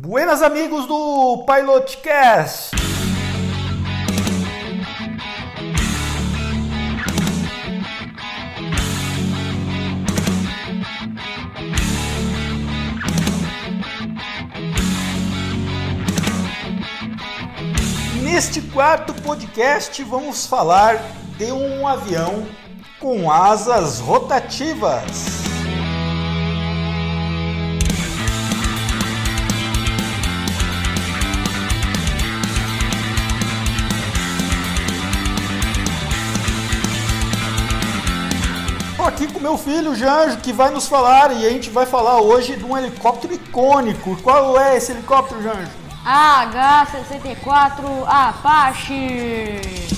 Buenas amigos do Pilotcast! Neste quarto podcast vamos falar de um avião com asas rotativas. Com meu filho Janjo, que vai nos falar e a gente vai falar hoje de um helicóptero icônico. Qual é esse helicóptero, Janjo? H-64 Apache.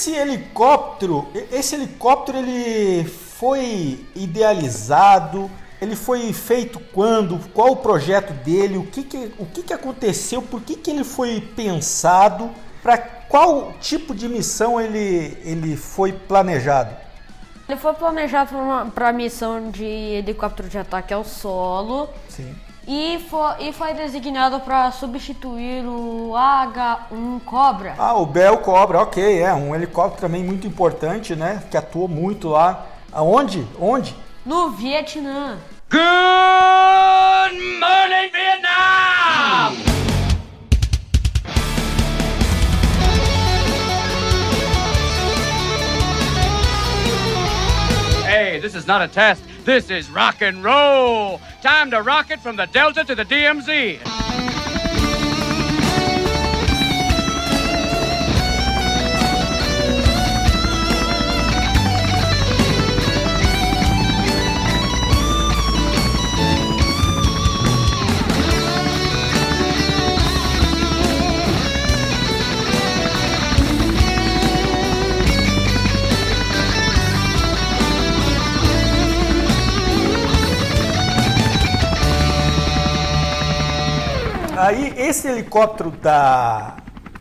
Esse helicóptero, esse helicóptero ele foi idealizado, ele foi feito quando, qual o projeto dele, o que, que, o que, que aconteceu, por que, que ele foi pensado, para qual tipo de missão ele, ele foi planejado? Ele foi planejado para a missão de helicóptero de ataque ao solo. Sim e foi, e foi designado para substituir o H-1 Cobra. Ah, o Bell Cobra, ok, é um helicóptero também muito importante, né? Que atuou muito lá. Aonde? Onde? No Vietnã. Good morning, Vietnam! Hey, this is not a test. This is rock and roll. Time to rock it from the Delta to the DMZ. Aí, esse helicóptero da.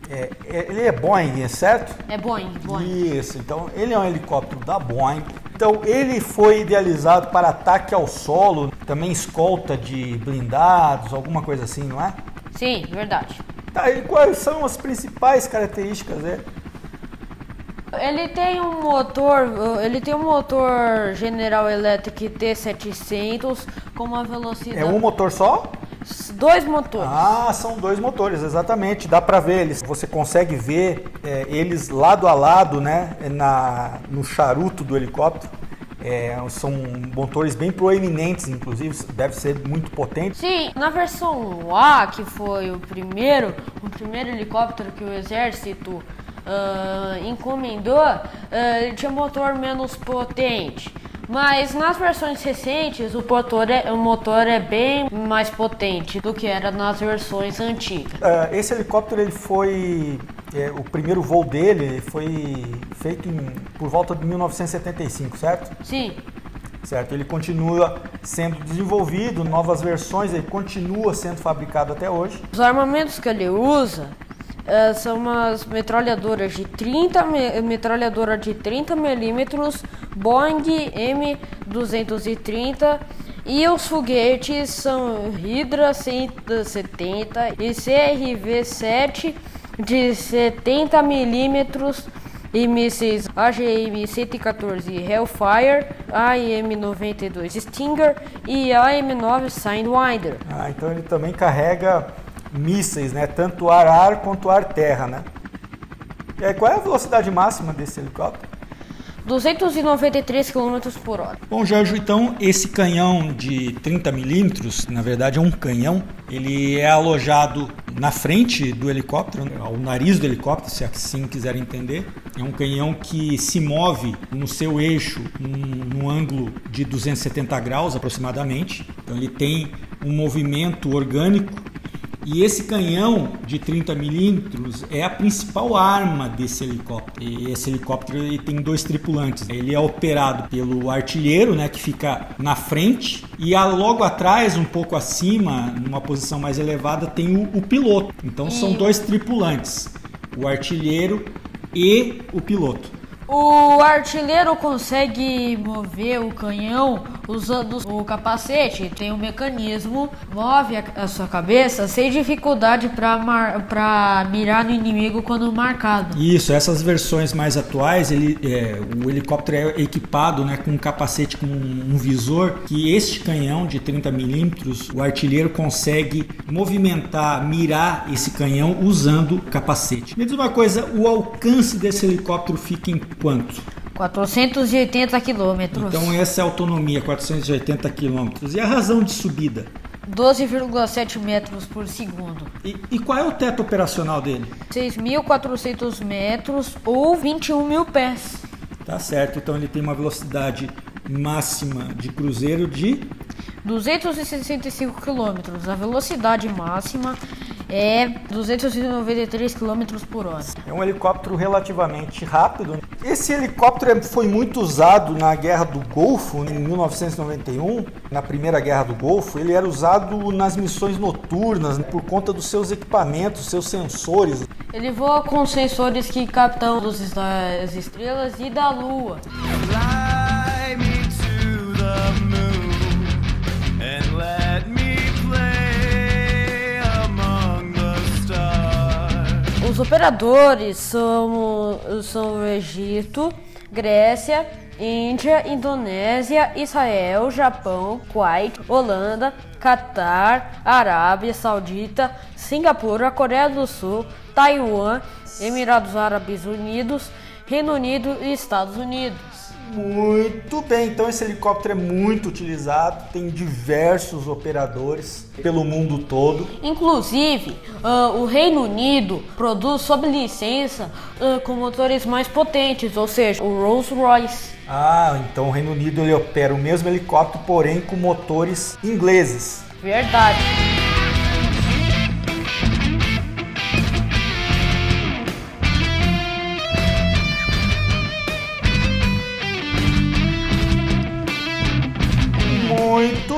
É, é, ele é Boeing, é certo? É Boeing, Boeing. Isso, então ele é um helicóptero da Boeing. Então ele foi idealizado para ataque ao solo, também escolta de blindados, alguma coisa assim, não é? Sim, verdade. Tá, e quais são as principais características dele? Ele tem um motor, ele tem um motor General Electric T700 com uma velocidade. É um motor só? Dois motores. Ah, são dois motores, exatamente. Dá para ver eles. Você consegue ver é, eles lado a lado, né, na, no charuto do helicóptero. É, são motores bem proeminentes, inclusive, deve ser muito potente. Sim, na versão A, que foi o primeiro, o primeiro helicóptero que o exército uh, encomendou, uh, ele tinha motor menos potente. Mas nas versões recentes o motor, é, o motor é bem mais potente do que era nas versões antigas. Uh, esse helicóptero ele foi é, o primeiro voo dele foi feito em, por volta de 1975, certo? Sim. Certo, ele continua sendo desenvolvido, novas versões, ele continua sendo fabricado até hoje. Os armamentos que ele usa uh, são umas metralhadoras de 30 metralhadora de 30 milímetros Boeing M230 e os foguetes são Hydra 170 e CRV-7 de 70 milímetros e mísseis AGM-114 Hellfire, AIM-92 Stinger e AIM-9 Sidewinder. Ah, então ele também carrega mísseis, né? Tanto ar-ar quanto ar-terra, né? E aí, qual é a velocidade máxima desse helicóptero? 293 km por hora. Bom, Jorge, então esse canhão de 30 milímetros, na verdade é um canhão, ele é alojado na frente do helicóptero, ao nariz do helicóptero, se assim quiser entender. É um canhão que se move no seu eixo num, num ângulo de 270 graus aproximadamente. Então ele tem um movimento orgânico E esse canhão de 30 milímetros é a principal arma desse helicóptero. E esse helicóptero ele tem dois tripulantes. Ele é operado pelo artilheiro, né, que fica na frente, e logo atrás, um pouco acima, numa posição mais elevada, tem o, o piloto. Então são dois tripulantes, o artilheiro e o piloto. O artilheiro consegue mover o canhão usando o capacete, tem um mecanismo, move a, sua cabeça sem dificuldade para mirar no inimigo quando marcado. Isso, essas versões mais atuais, ele, é, o helicóptero é equipado né, com um capacete com um, um visor que este canhão de 30 milímetros, o artilheiro consegue movimentar, mirar esse canhão usando capacete. Me diz uma coisa, o alcance desse helicóptero fica em quanto? 480 quilômetros. Então essa é a autonomia, 480 quilômetros. E a razão de subida? 12,7 metros por segundo. E, e, qual é o teto operacional dele? 6.400 metros ou 21 mil pés. Tá certo, então ele tem uma velocidade máxima de cruzeiro de 265 km. A velocidade máxima é 293 km por hora. É um helicóptero relativamente rápido. Esse helicóptero foi muito usado na Guerra do Golfo, em 1991, na Primeira Guerra do Golfo. Ele era usado nas missões noturnas por conta dos seus equipamentos, seus sensores. Ele voa com sensores que captam das estrelas e da Lua. Os operadores são, são o Egito, Grécia, Índia, Indonésia, Israel, Japão, Kuwait, Holanda, Catar, Arábia Saudita, Singapura, Coreia do Sul, Taiwan, Emirados Árabes Unidos, Reino Unido e Estados Unidos. Muito bem, então esse helicóptero é muito utilizado, tem diversos operadores pelo mundo todo. Inclusive, uh, o Reino Unido produz sob licença uh, com motores mais potentes, ou seja, o Rolls-Royce. Ah, então o Reino Unido ele opera o mesmo helicóptero, porém com motores ingleses. Verdade.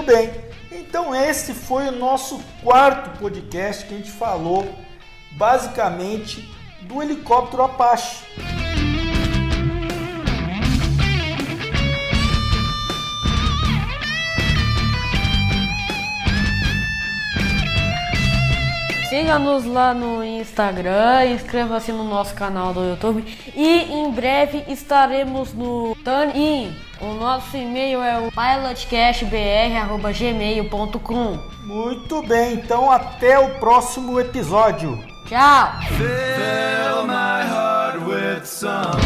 Muito bem. Então esse foi o nosso quarto podcast que a gente falou basicamente do helicóptero Apache. Siga-nos lá no Instagram, inscreva-se no nosso canal do YouTube e em breve estaremos no Turn In. O nosso e-mail é o pilotcashbr.gmail.com Muito bem, então até o próximo episódio. Tchau! Fill my heart with song, so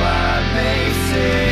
I may say